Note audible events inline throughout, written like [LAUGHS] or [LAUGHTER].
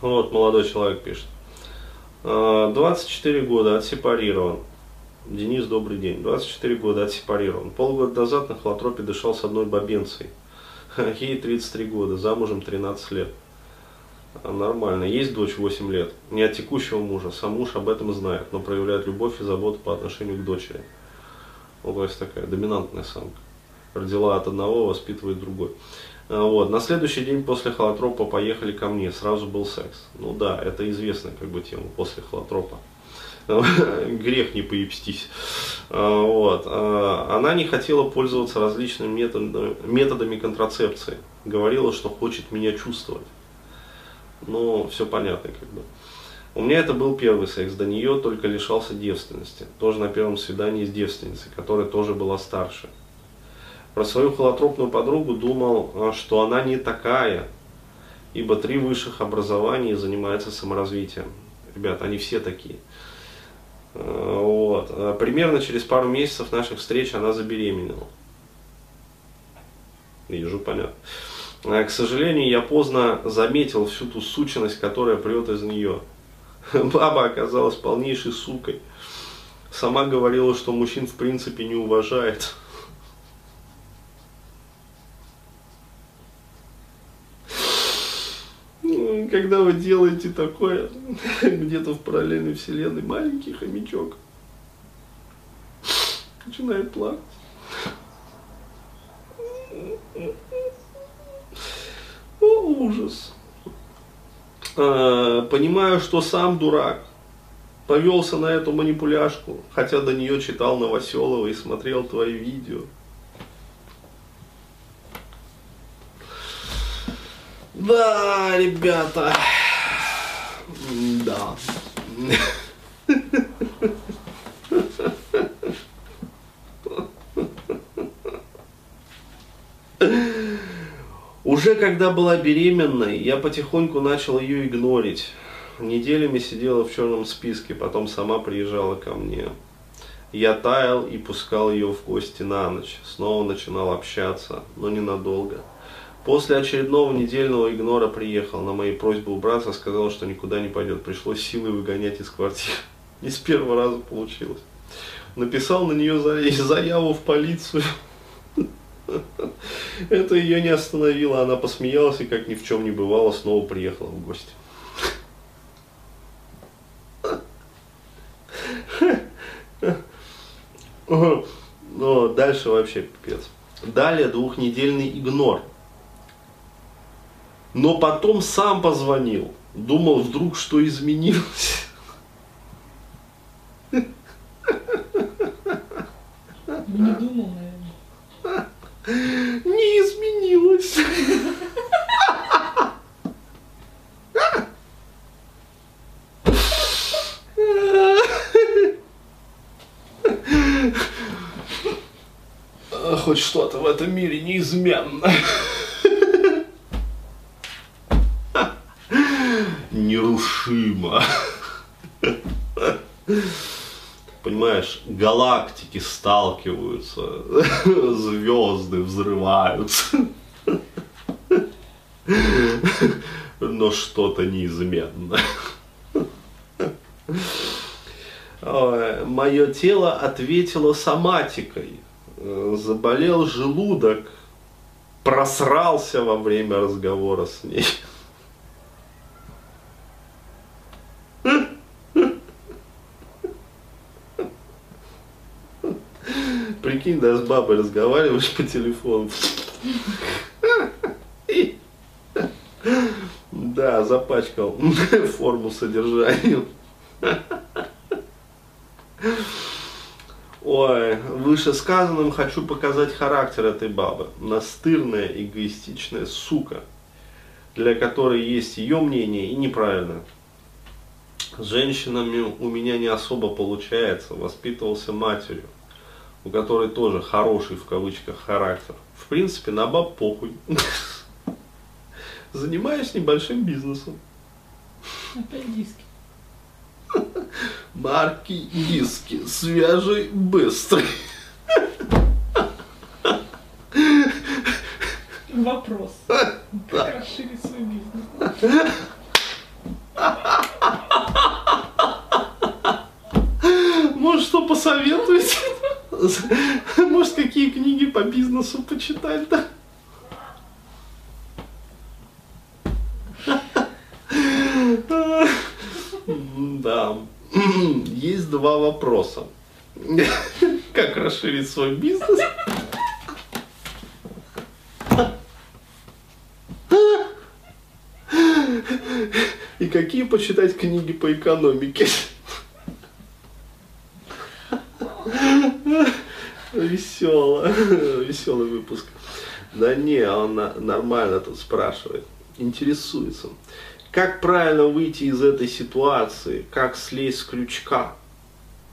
Вот, молодой человек пишет. «А, 24 года, отсепарирован. Денис, добрый день. 24 года, отсепарирован. Полгода назад на холотропе дышал с одной бабенцей. [LAUGHS] Ей 33 года, замужем 13 лет. А, Нормально. Есть дочь 8 лет. Не от текущего мужа. Сам муж об этом знает, но проявляет любовь и заботу по отношению к дочери. Есть такая доминантная самка. Родила от одного, воспитывает другой. А, Вот. На следующий день после холотропа поехали ко мне. Сразу был секс. Ну да, это известная как бы тема после холотропа. [LAUGHS] Грех не поебстись. А, Вот. А, Она не хотела пользоваться различными методами, методами контрацепции. Говорила, что хочет меня чувствовать. Ну, все понятно как бы. У меня это был первый секс, до нее только лишался девственности. Тоже на первом свидании с девственницей, которая тоже была старше. Про свою холотропную подругу думал, а, что она не такая, ибо три высших образования занимается саморазвитием. Ребята, они все такие. А, Вот. А Примерно через пару месяцев наших встреч она забеременела. Вижу, понятно. К сожалению, я поздно заметил всю ту сученность, которая прет из нее. [LAUGHS] Баба оказалась полнейшей сукой. Сама говорила, что мужчин в принципе не уважает. Ну, Когда вы делаете такое, [LAUGHS] где-то в параллельной вселенной, маленький хомячок начинает плакать. О, ужас. А, Понимаю, что сам дурак. Повелся на эту манипуляшку, хотя до нее читал Новоселова и смотрел твои видео. Да, ребята. Да. Уже когда была беременной, я потихоньку начал ее игнорить. Неделями сидела в черном списке, потом сама приезжала ко мне. Я таял и пускал ее в гости на ночь. Снова начинал общаться, но ненадолго. После очередного недельного игнора приехал. На мои просьбы убраться сказал, что никуда не пойдет. Пришлось силой выгонять из квартиры. [LAUGHS] Не с первого раза получилось. Написал на нее за- [LAUGHS] заяву в полицию. [LAUGHS] Это ее не остановило. Она посмеялась и, как ни в чем не бывало, снова приехала в гости. Но дальше вообще пипец. Далее двухнедельный игнор. Но потом сам позвонил. Думал, вдруг что изменилось. Не думал, наверное. Не изменилось. Хоть что-то в этом мире неизменно. Понимаешь, галактики сталкиваются, [LAUGHS] звезды взрываются. Но что-то неизменно. Мое тело ответило соматикой. Заболел желудок, просрался во время разговора с ней. Прикинь, да, с бабой разговариваешь по телефону. Да, запачкал [LAUGHS] форму содержания. Ой, вышесказанным хочу показать характер этой бабы. Настырная, эгоистичная сука, для которой есть ее мнение и неправильное. С женщинами у меня не особо получается. Воспитывался матерью, у которой тоже хороший в кавычках характер. В принципе, на баб похуй. [LAUGHS] Занимаюсь небольшим бизнесом. Опять диски. Марки диски, свежий, быстрый. Вопрос. [LAUGHS] Как расширить свой бизнес? Может, что посоветуете? [LAUGHS] Может, какие книги по бизнесу почитать, да? [LAUGHS] Да. Есть два вопроса. [LAUGHS] Как расширить свой бизнес? И какие почитать книги по экономике? Весело, [LAUGHS] веселый выпуск. Да не, он нормально тут спрашивает, интересуется. Как правильно выйти из этой ситуации? Как слезть с крючка,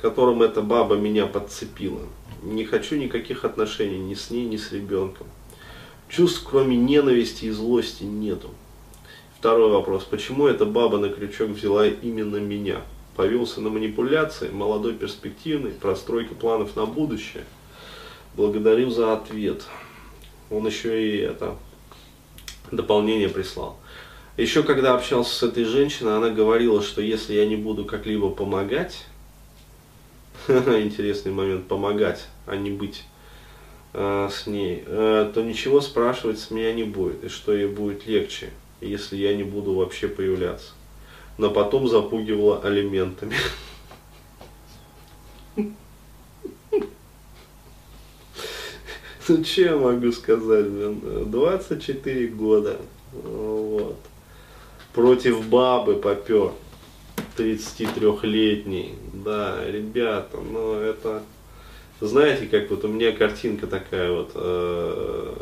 которым эта баба меня подцепила? Не хочу никаких отношений ни с ней, ни с ребенком. Чувств, кроме ненависти и злости, нету. Второй вопрос. Почему эта баба на крючок взяла именно меня? Повелся на манипуляции, молодой, перспективный, простройка планов на будущее. Благодарю за ответ. Он еще и это дополнение прислал. Еще когда общался с этой женщиной, она говорила, что если я не буду как-либо помогать, [LAUGHS] интересный момент, помогать, а не быть э, с ней, э, то ничего спрашивать с меня не будет, и что ей будет легче, если я не буду вообще появляться. Но потом запугивала алиментами. [LAUGHS] Ну, что я могу сказать, блин, 24 года, вот против бабы попер. 33-летний. Да, ребята, ну это... Знаете, как вот у меня картинка такая вот, э,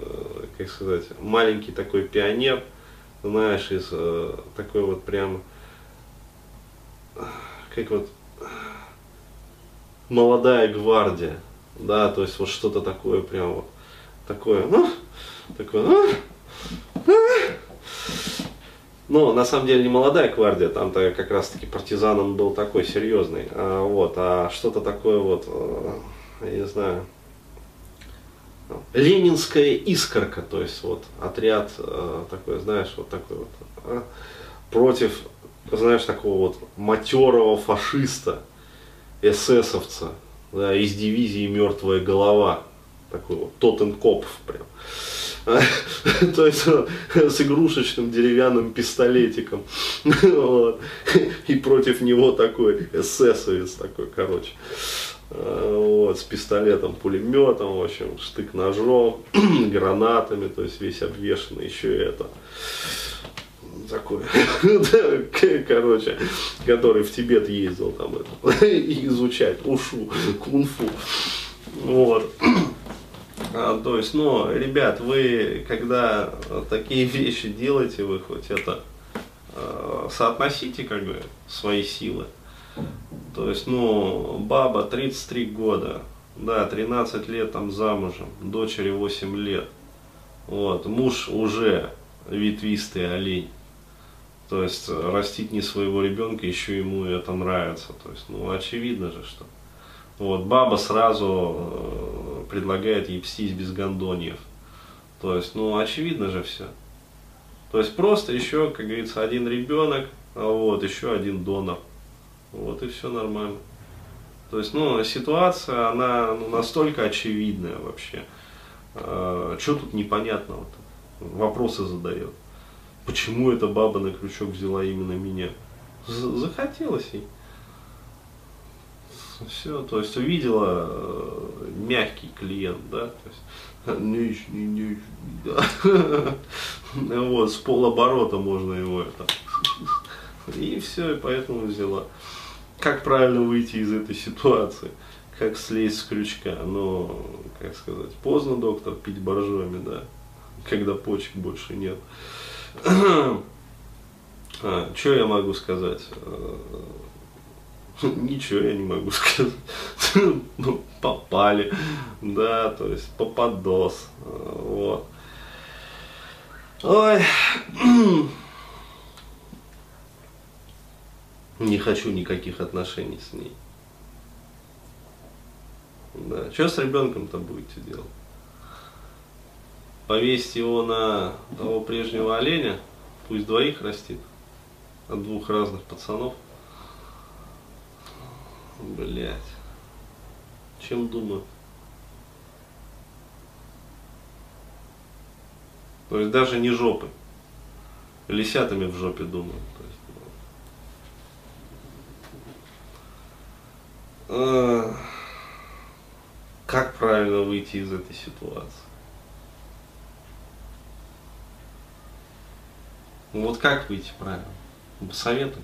как сказать, маленький такой пионер, знаешь, из э, такой вот прям, как вот, молодая гвардия, да, то есть вот что-то такое прям вот, такое, ну, такое, ну, ну, на самом деле не молодая гвардия, там-то как раз-таки партизаном был такой серьезный. А, вот, а что-то такое вот, э, я не знаю, ленинская искорка, то есть вот отряд э, такой, знаешь, вот такой вот, а, против, знаешь, такого вот матерого фашиста, эсэсовца, да, из дивизии «Мертвая голова», такой вот Тоттенкопф прям. [LAUGHS] То есть с игрушечным деревянным пистолетиком. [LAUGHS] И против него такой эсэсовец такой, короче. Вот, с пистолетом, пулеметом, в общем, штык-ножом, [CLEARS THROAT] гранатами, то есть весь обвешенный, еще и это такой, [LAUGHS] короче, который в Тибет ездил там это, изучать ушу, кунг-фу. Вот. [CLEARS THROAT] А, то есть, ну, ребят, вы, когда такие [LAUGHS] вещи делаете, вы хоть это э, соотносите, как бы, свои силы. То есть, ну, баба 33 года, да, 13 лет там замужем, дочери 8 лет. Вот, муж уже ветвистый олень. То есть растить не своего ребенка, еще ему это нравится. То есть, ну, очевидно же, что вот, баба сразу э, предлагает ей пстись без гондоньев. То есть, ну, очевидно же все. То есть просто еще, как говорится, один ребенок, а вот, еще один донор. Вот и все нормально. То есть, ну, ситуация, она ну, настолько очевидная вообще. А, что тут непонятного-то? Вопросы задает. Почему эта баба на крючок взяла именно меня? Захотелось ей все, то есть увидела э, мягкий клиент, да, то есть [LAUGHS] нижний, нижний, да, [LAUGHS] вот, с полоборота можно его это, [LAUGHS] и все, и поэтому взяла. Как правильно выйти из этой ситуации? Как слезть с крючка? Ну, как сказать, поздно, доктор, пить боржоми, да, когда почек больше нет. [CLEARS THROAT] А, что я могу сказать? Э, [LAUGHS] Ничего я не могу [LAUGHS] сказать. Ну, попали, да, то есть попадос, вот. Ой, [CLEARS THROAT] не хочу никаких отношений с ней. Да, что с ребенком-то будете делать? Повесить его на того прежнего оленя, пусть двоих растит. от двух разных пацанов. Блять. Чем думаю? То есть даже не жопы. Лисятами в жопе думаю. То есть, ну. А, Как правильно выйти из этой ситуации? Вот как выйти правильно? Советуй.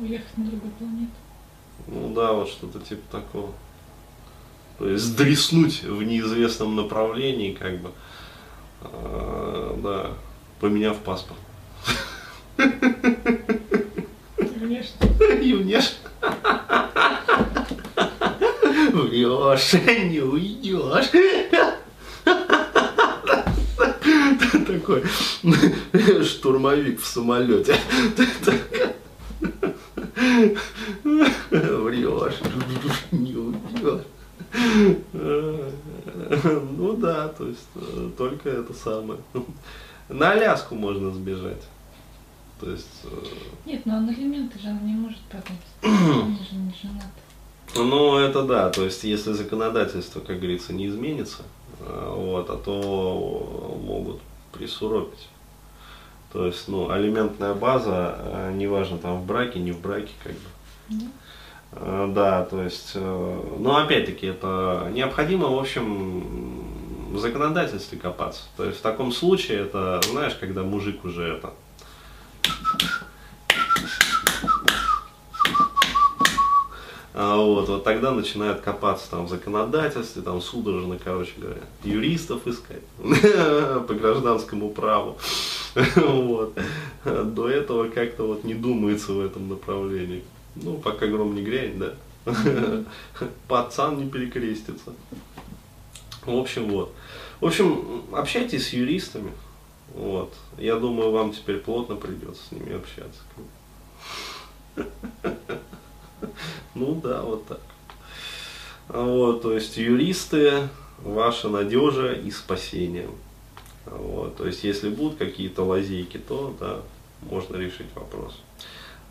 Уехать на другую планету. Ну да, вот что-то типа такого. То есть дреснуть в неизвестном направлении, как бы, А, да, поменяв паспорт. Конечно. И внешне. Врешь, не уйдешь. Такой штурмовик в самолете. Врешь, не уйдешь. Ну да, то есть э, только это самое. На Аляску можно сбежать. То есть э, Нет, но он элементы же он не может подать. [CLEARS THROAT] Он же не женат. Ну, это да, то есть если законодательство, как говорится, не изменится, а, вот, а то могут присуропить. То есть, ну, алиментная база, а, неважно, там в браке, не в браке, как бы. Да? А, Да, то есть, э, но опять-таки это необходимо, в общем, в законодательстве копаться. То есть в таком случае это, знаешь, когда мужик уже это А вот, вот тогда начинают копаться там в законодательстве, там судорожно, короче говоря, юристов искать [LAUGHS] по гражданскому праву. Вот. До этого как-то вот не думается в этом направлении. Ну, пока гром не грянет, да. Пацан не перекрестится. В общем, вот. В общем, общайтесь с юристами. Вот. Я думаю, вам теперь плотно придется с ними общаться. Ну да, вот так. Вот, то есть юристы ваша надежа и спасение. Вот, то есть если будут какие-то лазейки, то да, можно решить вопрос.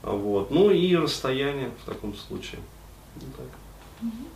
Вот. Ну и расстояние в таком случае. Вот так. Мгм.